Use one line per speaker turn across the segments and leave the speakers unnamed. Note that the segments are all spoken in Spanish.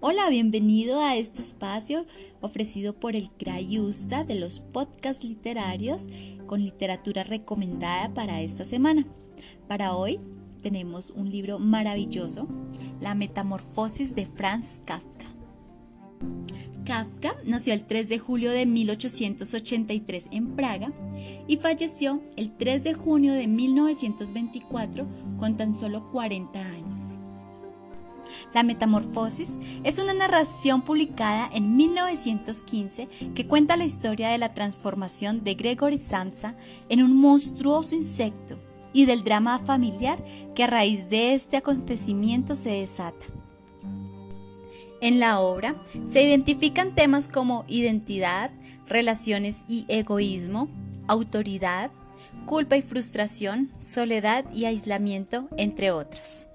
Hola, bienvenido a este espacio ofrecido por el Crayusta de los podcasts literarios con literatura recomendada para esta semana. Para hoy tenemos un libro maravilloso, La Metamorfosis de Franz Kafka. Kafka nació el 3 de julio de 1883 en Praga y falleció el 3 de junio de 1924 con tan solo 40 años. La Metamorfosis es una narración publicada en 1915 que cuenta la historia de la transformación de Gregory Samsa en un monstruoso insecto y del drama familiar que a raíz de este acontecimiento se desata. En la obra se identifican temas como identidad, relaciones y egoísmo, autoridad, culpa y frustración, soledad y aislamiento, entre otras.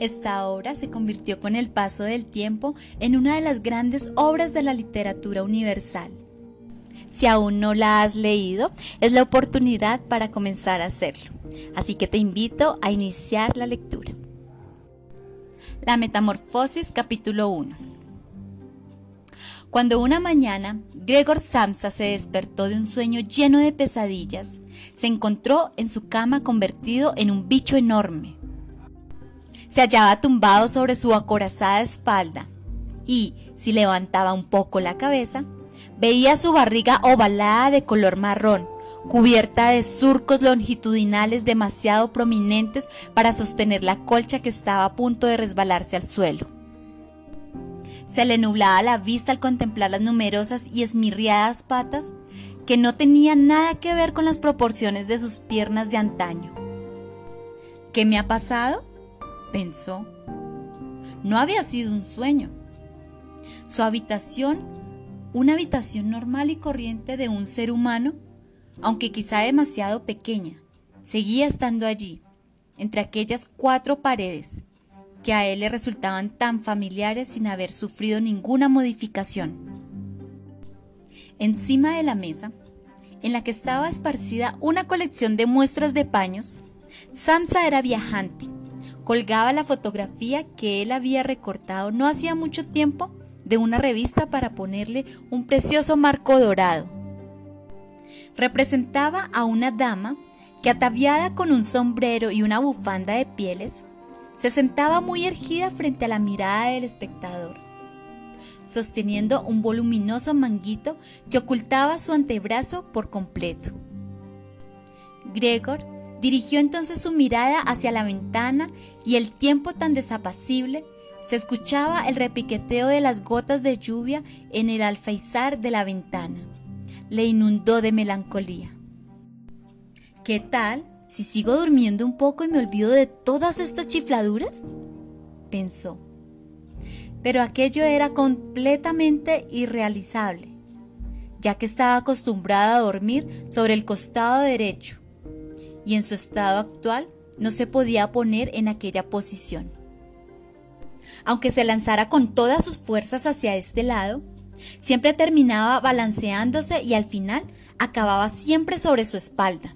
Esta obra se convirtió con el paso del tiempo en una de las grandes obras de la literatura universal. Si aún no la has leído, es la oportunidad para comenzar a hacerlo. Así que te invito a iniciar la lectura. La Metamorfosis capítulo 1 Cuando una mañana Gregor Samsa se despertó de un sueño lleno de pesadillas, se encontró en su cama convertido en un bicho enorme se hallaba tumbado sobre su acorazada espalda y, si levantaba un poco la cabeza, veía su barriga ovalada de color marrón, cubierta de surcos longitudinales demasiado prominentes para sostener la colcha que estaba a punto de resbalarse al suelo. Se le nublaba la vista al contemplar las numerosas y esmirriadas patas que no tenían nada que ver con las proporciones de sus piernas de antaño. ¿Qué me ha pasado? Pensó. No había sido un sueño. Su habitación, una habitación normal y corriente de un ser humano, aunque quizá demasiado pequeña, seguía estando allí, entre aquellas cuatro paredes, que a él le resultaban tan familiares sin haber sufrido ninguna modificación. Encima de la mesa, en la que estaba esparcida una colección de muestras de paños, Samsa era viajante colgaba la fotografía que él había recortado no hacía mucho tiempo de una revista para ponerle un precioso marco dorado. Representaba a una dama que ataviada con un sombrero y una bufanda de pieles, se sentaba muy ergida frente a la mirada del espectador, sosteniendo un voluminoso manguito que ocultaba su antebrazo por completo. Gregor Dirigió entonces su mirada hacia la ventana y el tiempo tan desapacible se escuchaba el repiqueteo de las gotas de lluvia en el alféizar de la ventana. Le inundó de melancolía. ¿Qué tal si sigo durmiendo un poco y me olvido de todas estas chifladuras? pensó. Pero aquello era completamente irrealizable, ya que estaba acostumbrada a dormir sobre el costado derecho y en su estado actual no se podía poner en aquella posición. Aunque se lanzara con todas sus fuerzas hacia este lado, siempre terminaba balanceándose y al final acababa siempre sobre su espalda.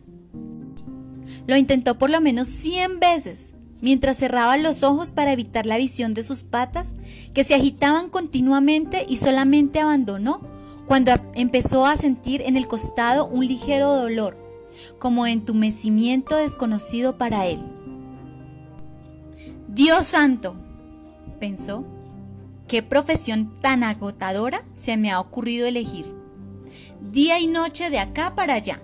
Lo intentó por lo menos 100 veces, mientras cerraba los ojos para evitar la visión de sus patas, que se agitaban continuamente y solamente abandonó cuando empezó a sentir en el costado un ligero dolor, como entumecimiento desconocido para él. Dios santo, pensó, qué profesión tan agotadora se me ha ocurrido elegir. Día y noche de acá para allá.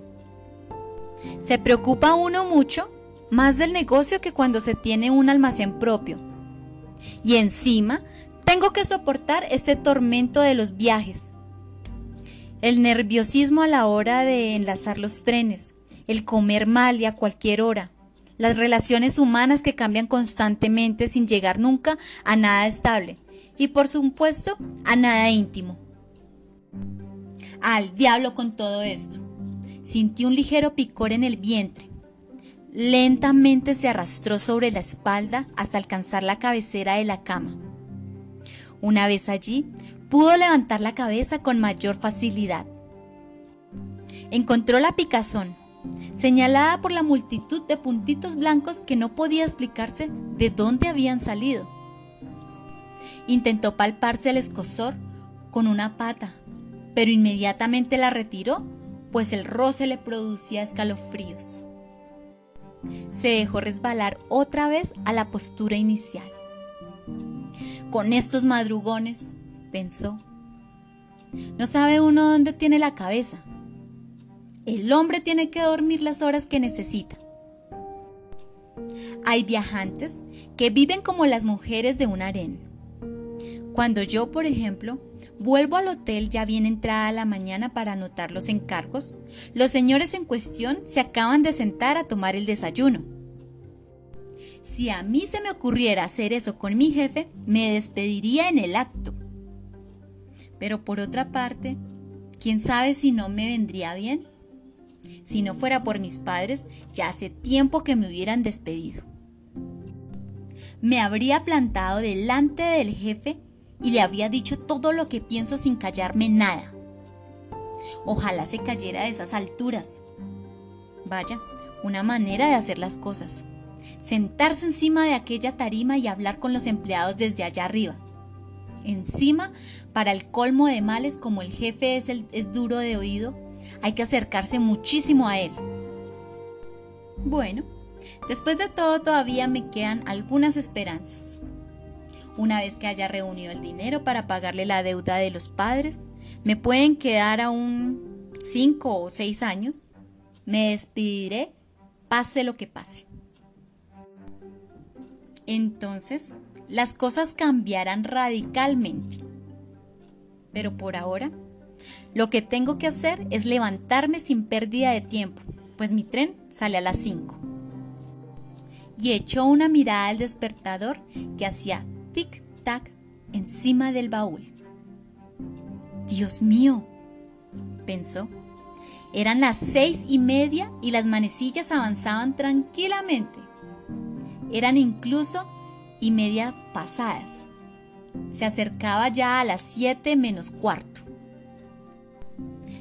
Se preocupa uno mucho más del negocio que cuando se tiene un almacén propio. Y encima tengo que soportar este tormento de los viajes. El nerviosismo a la hora de enlazar los trenes, el comer mal y a cualquier hora, las relaciones humanas que cambian constantemente sin llegar nunca a nada estable y por supuesto a nada íntimo. Al diablo con todo esto. Sintió un ligero picor en el vientre. Lentamente se arrastró sobre la espalda hasta alcanzar la cabecera de la cama. Una vez allí, pudo levantar la cabeza con mayor facilidad. Encontró la picazón, señalada por la multitud de puntitos blancos que no podía explicarse de dónde habían salido. Intentó palparse el escosor con una pata, pero inmediatamente la retiró, pues el roce le producía escalofríos. Se dejó resbalar otra vez a la postura inicial. Con estos madrugones, pensó, no sabe uno dónde tiene la cabeza. El hombre tiene que dormir las horas que necesita. Hay viajantes que viven como las mujeres de un harén. Cuando yo, por ejemplo, vuelvo al hotel ya bien entrada la mañana para anotar los encargos, los señores en cuestión se acaban de sentar a tomar el desayuno. Si a mí se me ocurriera hacer eso con mi jefe, me despediría en el acto. Pero por otra parte, ¿quién sabe si no me vendría bien? Si no fuera por mis padres, ya hace tiempo que me hubieran despedido. Me habría plantado delante del jefe y le habría dicho todo lo que pienso sin callarme nada. Ojalá se cayera de esas alturas. Vaya, una manera de hacer las cosas. Sentarse encima de aquella tarima y hablar con los empleados desde allá arriba. Encima, para el colmo de males, como el jefe es, es duro de oído, hay que acercarse muchísimo a él. Bueno, después de todo todavía me quedan algunas esperanzas. Una vez que haya reunido el dinero para pagarle la deuda de los padres, me pueden quedar aún cinco o seis años. Me despediré, pase lo que pase. Entonces, las cosas cambiarán radicalmente. Pero por ahora, lo que tengo que hacer es levantarme sin pérdida de tiempo, pues mi tren sale a las 5. Y echó una mirada al despertador que hacía tic-tac encima del baúl. Dios mío, pensó. Eran las seis y media y las manecillas avanzaban tranquilamente. Eran incluso y media pasadas. Se acercaba ya a las siete menos cuarto.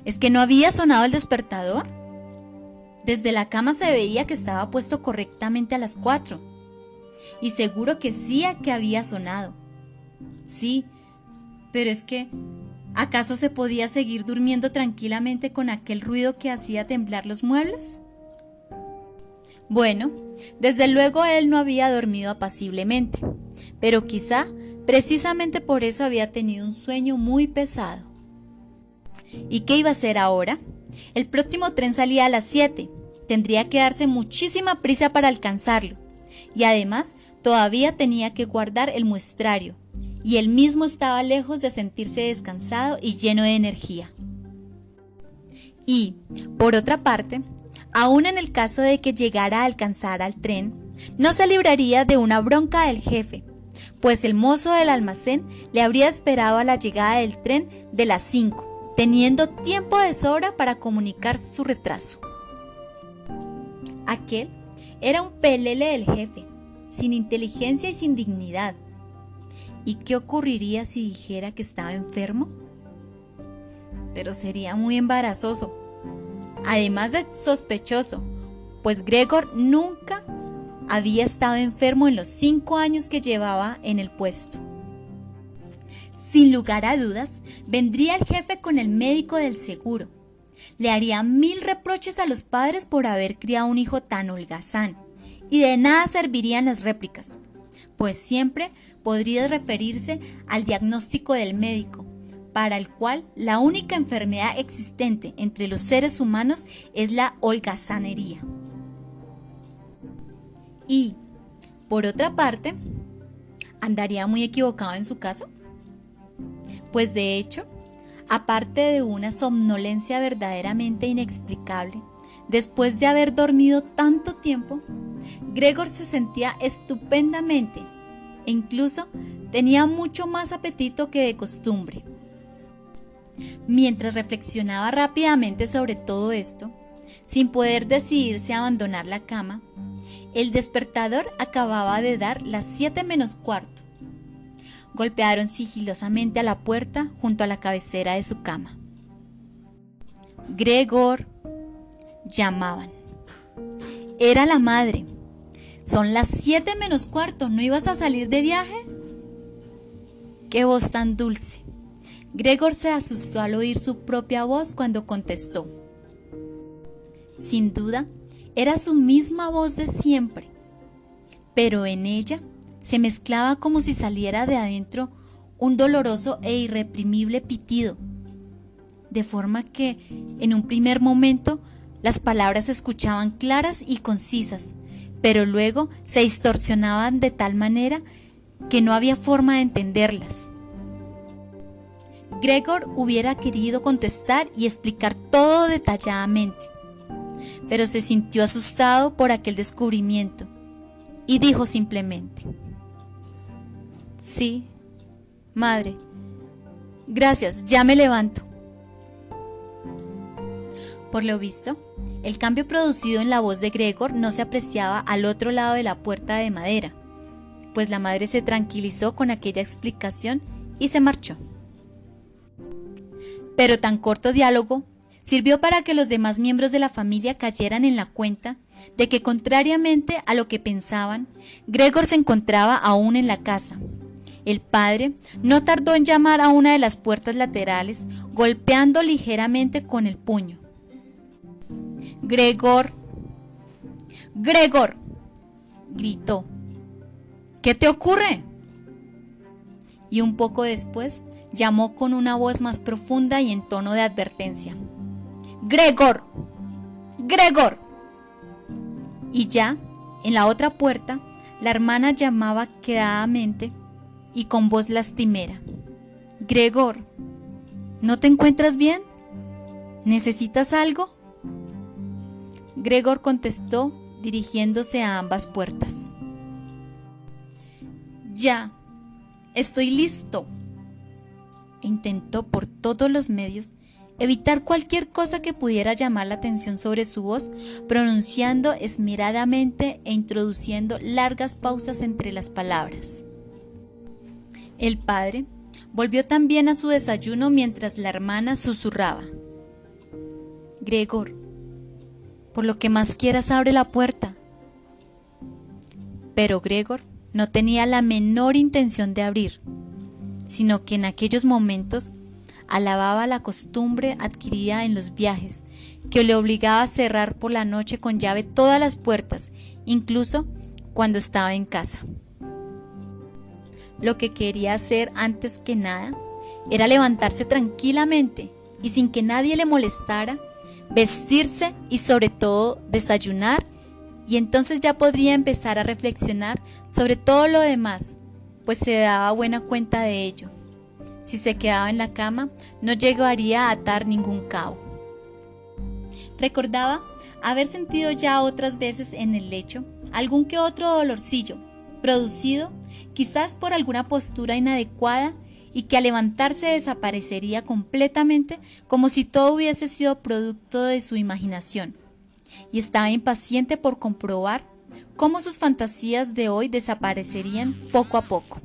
¿Es que no había sonado el despertador? Desde la cama se veía que estaba puesto correctamente a las cuatro. Y seguro que sí que había sonado. Sí, pero es que, ¿acaso se podía seguir durmiendo tranquilamente con aquel ruido que hacía temblar los muebles? Bueno, desde luego él no había dormido apaciblemente, pero quizá precisamente por eso había tenido un sueño muy pesado. ¿Y qué iba a hacer ahora? El próximo tren salía a las 7. Tendría que darse muchísima prisa para alcanzarlo. Y además todavía tenía que guardar el muestrario. Y él mismo estaba lejos de sentirse descansado y lleno de energía. Y, por otra parte, aún en el caso de que llegara a alcanzar al tren, no se libraría de una bronca del jefe, pues el mozo del almacén le habría esperado a la llegada del tren de las 5 teniendo tiempo de sobra para comunicar su retraso. Aquel era un pelele del jefe, sin inteligencia y sin dignidad. ¿Y qué ocurriría si dijera que estaba enfermo? Pero sería muy embarazoso, además de sospechoso, pues Gregor nunca había estado enfermo en los cinco años que llevaba en el puesto. Sin lugar a dudas, vendría el jefe con el médico del seguro. Le haría mil reproches a los padres por haber criado un hijo tan holgazán, y de nada servirían las réplicas, pues siempre podría referirse al diagnóstico del médico, para el cual la única enfermedad existente entre los seres humanos es la holgazanería. Y, por otra parte, ¿andaría muy equivocado en su caso? Pues de hecho, aparte de una somnolencia verdaderamente inexplicable, después de haber dormido tanto tiempo, Gregor se sentía estupendamente e incluso tenía mucho más apetito que de costumbre. Mientras reflexionaba rápidamente sobre todo esto, sin poder decidirse a abandonar la cama, el despertador acababa de dar las siete menos cuarto golpearon sigilosamente a la puerta junto a la cabecera de su cama. Gregor llamaban. Era la madre. Son las siete menos cuarto, ¿no ibas a salir de viaje? Qué voz tan dulce. Gregor se asustó al oír su propia voz cuando contestó. Sin duda, era su misma voz de siempre, pero en ella se mezclaba como si saliera de adentro un doloroso e irreprimible pitido, de forma que, en un primer momento, las palabras se escuchaban claras y concisas, pero luego se distorsionaban de tal manera que no había forma de entenderlas. Gregor hubiera querido contestar y explicar todo detalladamente, pero se sintió asustado por aquel descubrimiento y dijo simplemente, Sí, madre, gracias, ya me levanto. Por lo visto, el cambio producido en la voz de Gregor no se apreciaba al otro lado de la puerta de madera, pues la madre se tranquilizó con aquella explicación y se marchó. Pero tan corto diálogo sirvió para que los demás miembros de la familia cayeran en la cuenta de que contrariamente a lo que pensaban, Gregor se encontraba aún en la casa. El padre no tardó en llamar a una de las puertas laterales, golpeando ligeramente con el puño. Gregor, Gregor, gritó. ¿Qué te ocurre? Y un poco después llamó con una voz más profunda y en tono de advertencia. Gregor, Gregor. Y ya, en la otra puerta, la hermana llamaba quedadamente y con voz lastimera. Gregor, ¿no te encuentras bien? ¿Necesitas algo? Gregor contestó dirigiéndose a ambas puertas. Ya, estoy listo. Intentó por todos los medios evitar cualquier cosa que pudiera llamar la atención sobre su voz, pronunciando esmeradamente e introduciendo largas pausas entre las palabras. El padre volvió también a su desayuno mientras la hermana susurraba. Gregor, por lo que más quieras abre la puerta. Pero Gregor no tenía la menor intención de abrir, sino que en aquellos momentos alababa la costumbre adquirida en los viajes, que le obligaba a cerrar por la noche con llave todas las puertas, incluso cuando estaba en casa. Lo que quería hacer antes que nada era levantarse tranquilamente y sin que nadie le molestara, vestirse y sobre todo desayunar y entonces ya podría empezar a reflexionar sobre todo lo demás, pues se daba buena cuenta de ello. Si se quedaba en la cama, no llegaría a atar ningún cabo. Recordaba haber sentido ya otras veces en el lecho algún que otro dolorcillo, producido quizás por alguna postura inadecuada y que al levantarse desaparecería completamente como si todo hubiese sido producto de su imaginación y estaba impaciente por comprobar cómo sus fantasías de hoy desaparecerían poco a poco.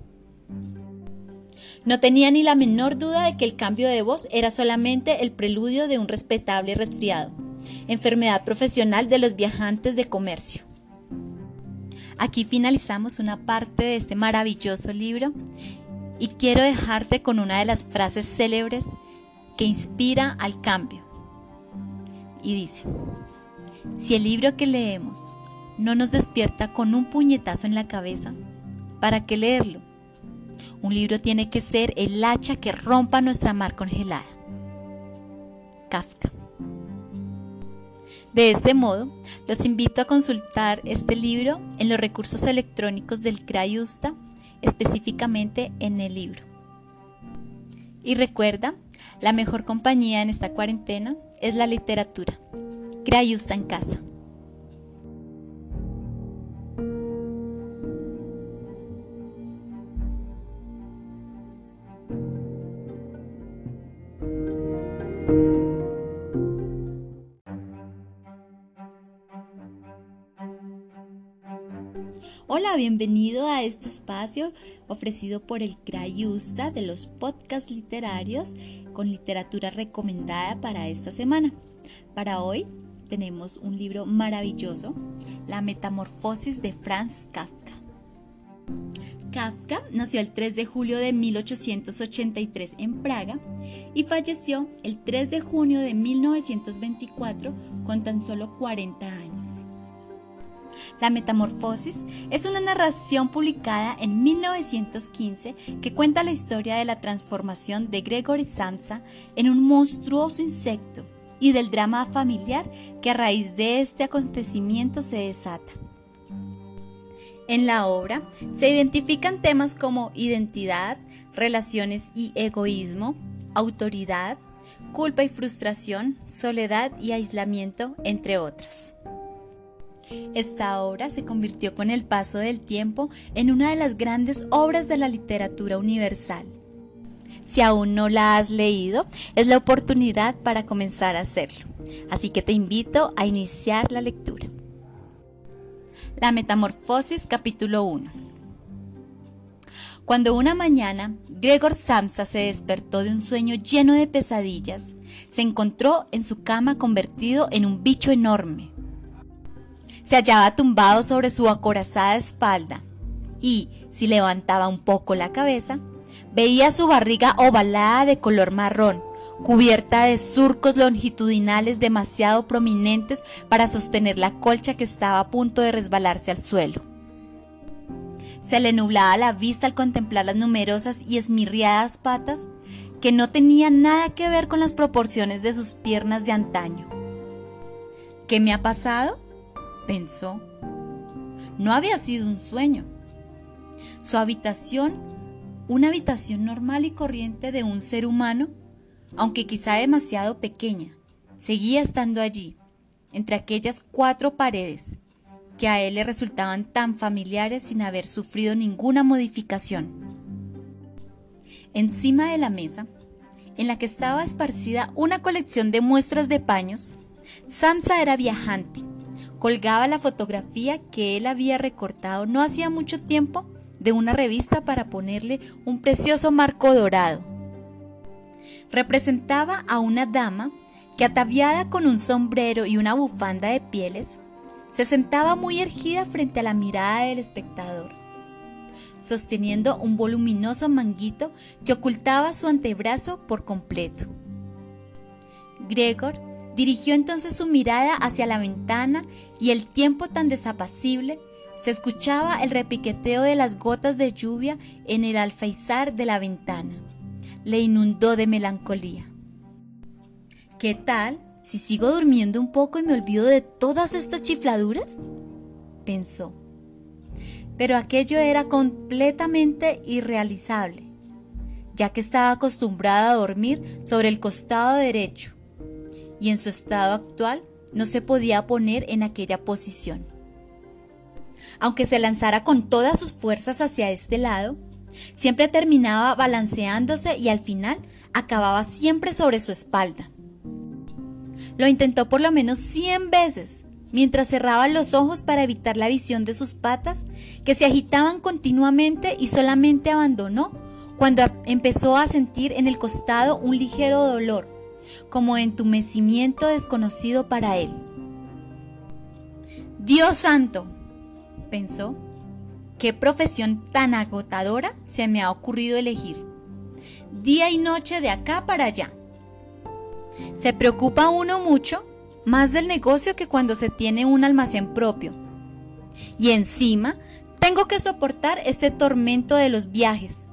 No tenía ni la menor duda de que el cambio de voz era solamente el preludio de un respetable resfriado, enfermedad profesional de los viajantes de comercio. Aquí finalizamos una parte de este maravilloso libro y quiero dejarte con una de las frases célebres que inspira al cambio. Y dice, si el libro que leemos no nos despierta con un puñetazo en la cabeza, ¿para qué leerlo? Un libro tiene que ser el hacha que rompa nuestra mar congelada. Kafka. De este modo, los invito a consultar este libro en los recursos electrónicos del Crayusta, específicamente en el libro. Y recuerda, la mejor compañía en esta cuarentena es la literatura. Crayusta en casa. Hola, bienvenido a este espacio ofrecido por el Crayusta de los podcasts literarios con literatura recomendada para esta semana. Para hoy tenemos un libro maravilloso, La Metamorfosis de Franz Kafka. Kafka nació el 3 de julio de 1883 en Praga y falleció el 3 de junio de 1924 con tan solo 40 años. La Metamorfosis es una narración publicada en 1915 que cuenta la historia de la transformación de Gregory Samsa en un monstruoso insecto y del drama familiar que a raíz de este acontecimiento se desata. En la obra se identifican temas como identidad, relaciones y egoísmo, autoridad, culpa y frustración, soledad y aislamiento, entre otras. Esta obra se convirtió con el paso del tiempo en una de las grandes obras de la literatura universal. Si aún no la has leído, es la oportunidad para comenzar a hacerlo. Así que te invito a iniciar la lectura. La Metamorfosis capítulo 1 Cuando una mañana Gregor Samsa se despertó de un sueño lleno de pesadillas, se encontró en su cama convertido en un bicho enorme. Se hallaba tumbado sobre su acorazada espalda y, si levantaba un poco la cabeza, veía su barriga ovalada de color marrón, cubierta de surcos longitudinales demasiado prominentes para sostener la colcha que estaba a punto de resbalarse al suelo. Se le nublaba la vista al contemplar las numerosas y esmirriadas patas que no tenían nada que ver con las proporciones de sus piernas de antaño. ¿Qué me ha pasado? Pensó. No había sido un sueño. Su habitación, una habitación normal y corriente de un ser humano, aunque quizá demasiado pequeña, seguía estando allí, entre aquellas cuatro paredes, que a él le resultaban tan familiares sin haber sufrido ninguna modificación. Encima de la mesa, en la que estaba esparcida una colección de muestras de paños, Samsa era viajante. Colgaba la fotografía que él había recortado no hacía mucho tiempo de una revista para ponerle un precioso marco dorado representaba a una dama que ataviada con un sombrero y una bufanda de pieles, se sentaba muy erguida frente a la mirada del espectador, sosteniendo un voluminoso manguito que ocultaba su antebrazo por completo. Gregor dirigió entonces su mirada hacia la ventana y el tiempo tan desapacible se escuchaba el repiqueteo de las gotas de lluvia en el alféizar de la ventana le inundó de melancolía. ¿Qué tal si sigo durmiendo un poco y me olvido de todas estas chifladuras? pensó. Pero aquello era completamente irrealizable, ya que estaba acostumbrada a dormir sobre el costado derecho, y en su estado actual no se podía poner en aquella posición. Aunque se lanzara con todas sus fuerzas hacia este lado, Siempre terminaba balanceándose y al final acababa siempre sobre su espalda. Lo intentó por lo menos 100 veces, mientras cerraba los ojos para evitar la visión de sus patas, que se agitaban continuamente y solamente abandonó cuando empezó a sentir en el costado un ligero dolor, como entumecimiento desconocido para él. Dios santo, pensó, ¿Qué profesión tan agotadora se me ha ocurrido elegir? Día y noche de acá para allá. Se preocupa uno mucho más del negocio que cuando se tiene un almacén propio. Y encima tengo que soportar este tormento de los viajes.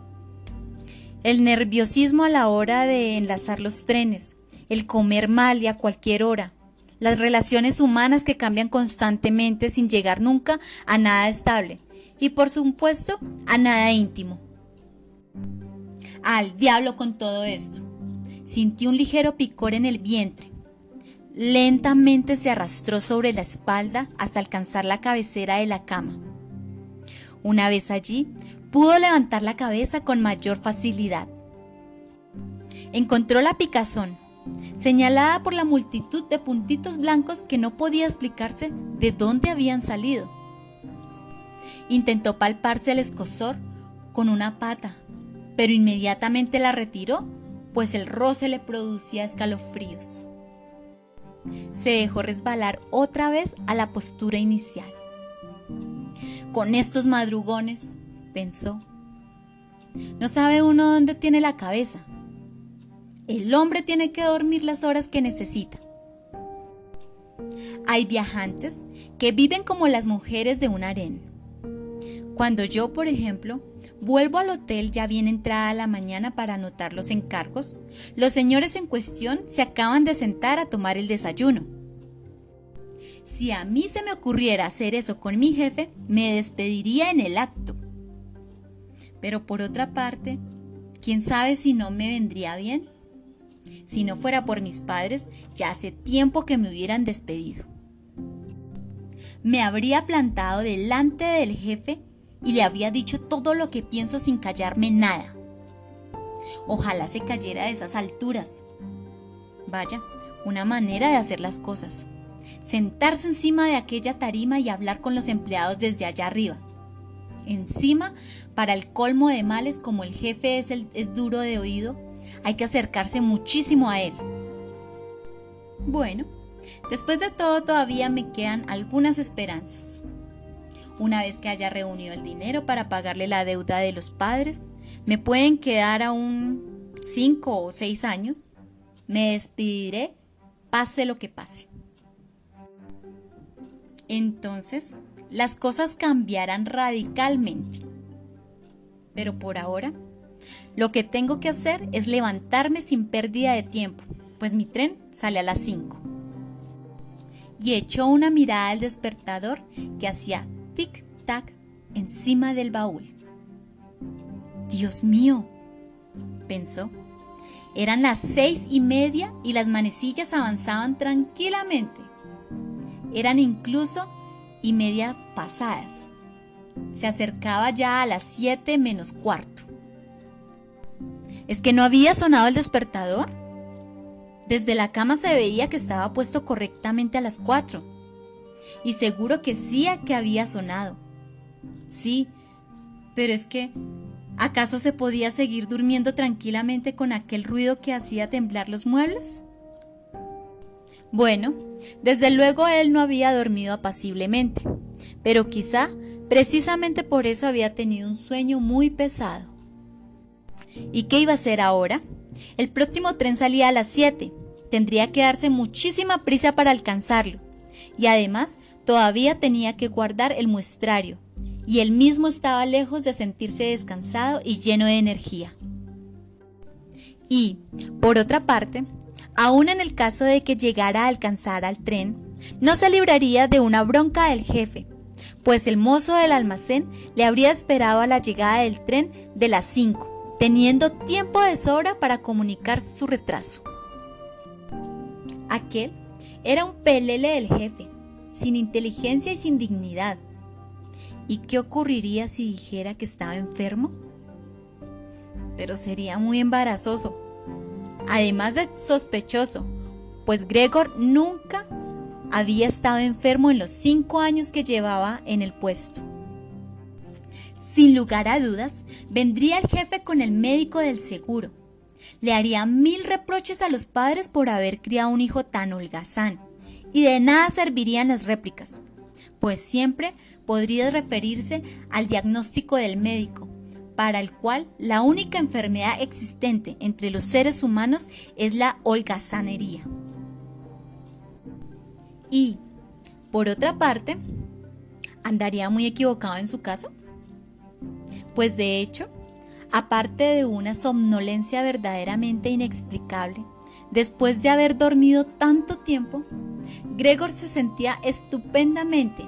El nerviosismo a la hora de enlazar los trenes, el comer mal y a cualquier hora, las relaciones humanas que cambian constantemente sin llegar nunca a nada estable y por supuesto a nada íntimo. Al diablo con todo esto. Sintió un ligero picor en el vientre. Lentamente se arrastró sobre la espalda hasta alcanzar la cabecera de la cama. Una vez allí, pudo levantar la cabeza con mayor facilidad. Encontró la picazón, señalada por la multitud de puntitos blancos que no podía explicarse de dónde habían salido. Intentó palparse el escosor con una pata, pero inmediatamente la retiró, pues el roce le producía escalofríos. Se dejó resbalar otra vez a la postura inicial. Con estos madrugones, pensó, No sabe uno dónde tiene la cabeza. El hombre tiene que dormir las horas que necesita. Hay viajantes que viven como las mujeres de un harén. Cuando yo, por ejemplo, vuelvo al hotel ya bien entrada la mañana para anotar los encargos, los señores en cuestión se acaban de sentar a tomar el desayuno. Si a mí se me ocurriera hacer eso con mi jefe, me despediría en el acto. Pero por otra parte, ¿quién sabe si no me vendría bien? Si no fuera por mis padres, ya hace tiempo que me hubieran despedido. Me habría plantado delante del jefe y le habría dicho todo lo que pienso sin callarme nada. Ojalá se cayera de esas alturas. Vaya, una manera de hacer las cosas. Sentarse encima de aquella tarima y hablar con los empleados desde allá arriba. Encima, para el colmo de males, como el jefe es, es duro de oído, hay que acercarse muchísimo a él. Bueno, después de todo todavía me quedan algunas esperanzas. Una vez que haya reunido el dinero para pagarle la deuda de los padres, me pueden quedar aún cinco o seis años. Me despediré, pase lo que pase. Entonces, las cosas cambiarán radicalmente. Pero por ahora, lo que tengo que hacer es levantarme sin pérdida de tiempo, pues mi tren sale a las 5. Y echó una mirada al despertador que hacía tic-tac encima del baúl. Dios mío, pensó. Eran las seis y media y las manecillas avanzaban tranquilamente. Eran incluso y media pasadas. Se acercaba ya a las siete menos cuarto. ¿Es que no había sonado el despertador? Desde la cama se veía que estaba puesto correctamente a las cuatro. Y seguro que sí que había sonado. Sí, pero es que, ¿acaso se podía seguir durmiendo tranquilamente con aquel ruido que hacía temblar los muebles? Bueno, desde luego él no había dormido apaciblemente, pero quizá precisamente por eso había tenido un sueño muy pesado. ¿Y qué iba a hacer ahora? El próximo tren salía a las 7. Tendría que darse muchísima prisa para alcanzarlo. Y además todavía tenía que guardar el muestrario. Y él mismo estaba lejos de sentirse descansado y lleno de energía. Y, por otra parte, Aún en el caso de que llegara a alcanzar al tren, no se libraría de una bronca del jefe, pues el mozo del almacén le habría esperado a la llegada del tren de las 5, teniendo tiempo de sobra para comunicar su retraso. Aquel era un pelele del jefe, sin inteligencia y sin dignidad. ¿Y qué ocurriría si dijera que estaba enfermo? Pero sería muy embarazoso además de sospechoso, pues Gregor nunca había estado enfermo en los cinco años que llevaba en el puesto. Sin lugar a dudas, vendría el jefe con el médico del seguro. Le haría mil reproches a los padres por haber criado un hijo tan holgazán, y de nada servirían las réplicas, pues siempre podría referirse al diagnóstico del médico, para el cual la única enfermedad existente entre los seres humanos es la holgazanería. Y, por otra parte, ¿andaría muy equivocado en su caso? Pues de hecho, aparte de una somnolencia verdaderamente inexplicable, después de haber dormido tanto tiempo, Gregor se sentía estupendamente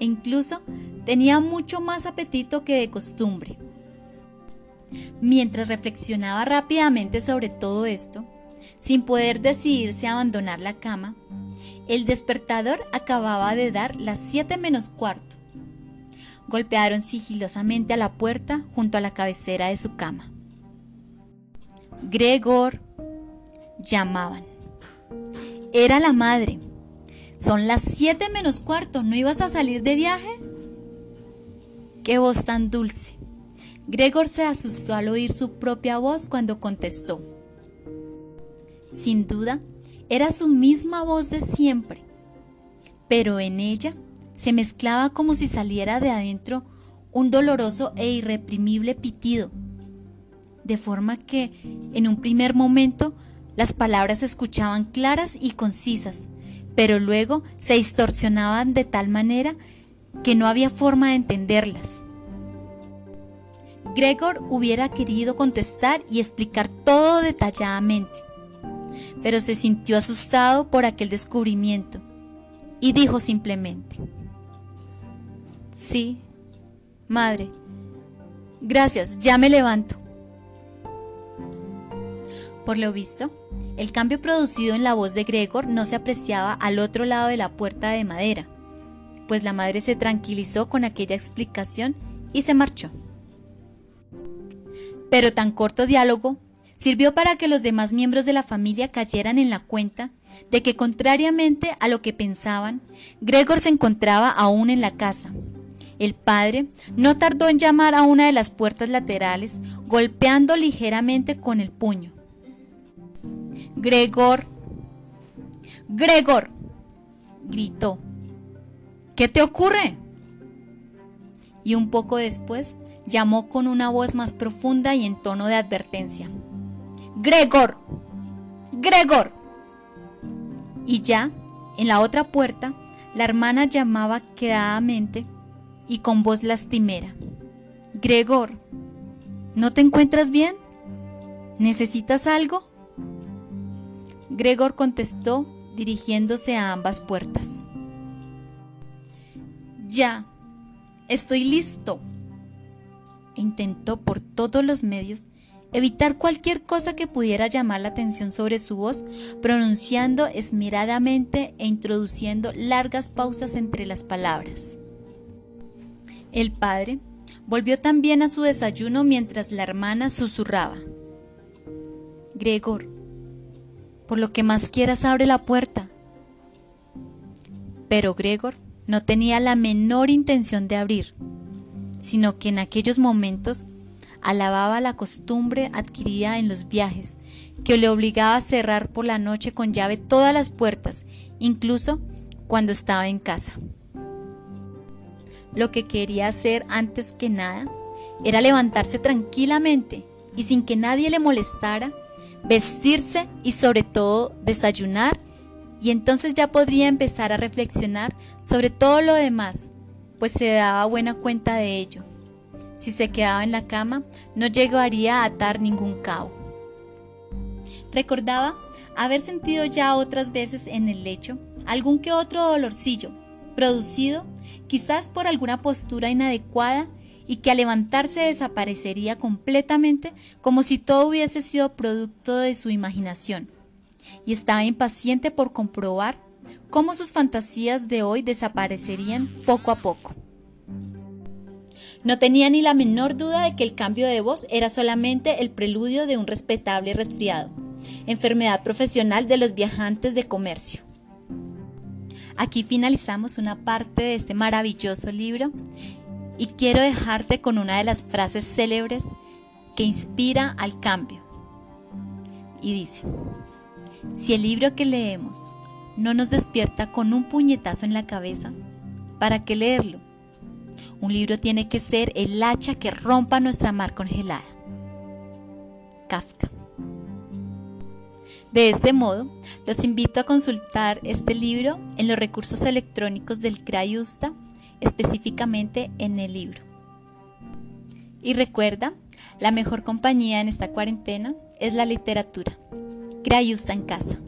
e incluso tenía mucho más apetito que de costumbre. Mientras reflexionaba rápidamente sobre todo esto, sin poder decidirse a abandonar la cama, el despertador acababa de dar las siete menos cuarto. Golpearon sigilosamente a la puerta junto a la cabecera de su cama. Gregor llamaban. Era la madre. Son las siete menos cuarto, ¿no ibas a salir de viaje? Qué voz tan dulce. Gregor se asustó al oír su propia voz cuando contestó. Sin duda, era su misma voz de siempre, pero en ella se mezclaba como si saliera de adentro un doloroso e irreprimible pitido, de forma que, en un primer momento, las palabras se escuchaban claras y concisas, pero luego se distorsionaban de tal manera que no había forma de entenderlas. Gregor hubiera querido contestar y explicar todo detalladamente, pero se sintió asustado por aquel descubrimiento y dijo simplemente, Sí, madre, gracias, ya me levanto. Por lo visto, el cambio producido en la voz de Gregor no se apreciaba al otro lado de la puerta de madera, pues la madre se tranquilizó con aquella explicación y se marchó. Pero tan corto diálogo sirvió para que los demás miembros de la familia cayeran en la cuenta de que contrariamente a lo que pensaban, Gregor se encontraba aún en la casa. El padre no tardó en llamar a una de las puertas laterales, golpeando ligeramente con el puño. Gregor. Gregor. gritó. ¿Qué te ocurre? Y un poco después llamó con una voz más profunda y en tono de advertencia. Gregor. Gregor. Y ya, en la otra puerta, la hermana llamaba quedadamente y con voz lastimera. Gregor, ¿no te encuentras bien? ¿Necesitas algo? Gregor contestó dirigiéndose a ambas puertas. Ya, estoy listo. Intentó por todos los medios evitar cualquier cosa que pudiera llamar la atención sobre su voz, pronunciando esmeradamente e introduciendo largas pausas entre las palabras. El padre volvió también a su desayuno mientras la hermana susurraba. Gregor, por lo que más quieras abre la puerta. Pero Gregor no tenía la menor intención de abrir, sino que en aquellos momentos alababa la costumbre adquirida en los viajes, que le obligaba a cerrar por la noche con llave todas las puertas, incluso cuando estaba en casa. Lo que quería hacer antes que nada era levantarse tranquilamente y sin que nadie le molestara, vestirse y sobre todo desayunar y entonces ya podría empezar a reflexionar sobre todo lo demás, pues se daba buena cuenta de ello. Si se quedaba en la cama, no llegaría a atar ningún cabo. Recordaba haber sentido ya otras veces en el lecho algún que otro dolorcillo, producido quizás por alguna postura inadecuada y que al levantarse desaparecería completamente como si todo hubiese sido producto de su imaginación. Y estaba impaciente por comprobar cómo sus fantasías de hoy desaparecerían poco a poco. No tenía ni la menor duda de que el cambio de voz era solamente el preludio de un respetable resfriado, enfermedad profesional de los viajantes de comercio. Aquí finalizamos una parte de este maravilloso libro y quiero dejarte con una de las frases célebres que inspira al cambio. Y dice, si el libro que leemos no nos despierta con un puñetazo en la cabeza, ¿para qué leerlo? Un libro tiene que ser el hacha que rompa nuestra mar congelada. Kafka. De este modo, los invito a consultar este libro en los recursos electrónicos del Crayusta específicamente en el libro. Y recuerda, la mejor compañía en esta cuarentena es la literatura. Crayusta en casa.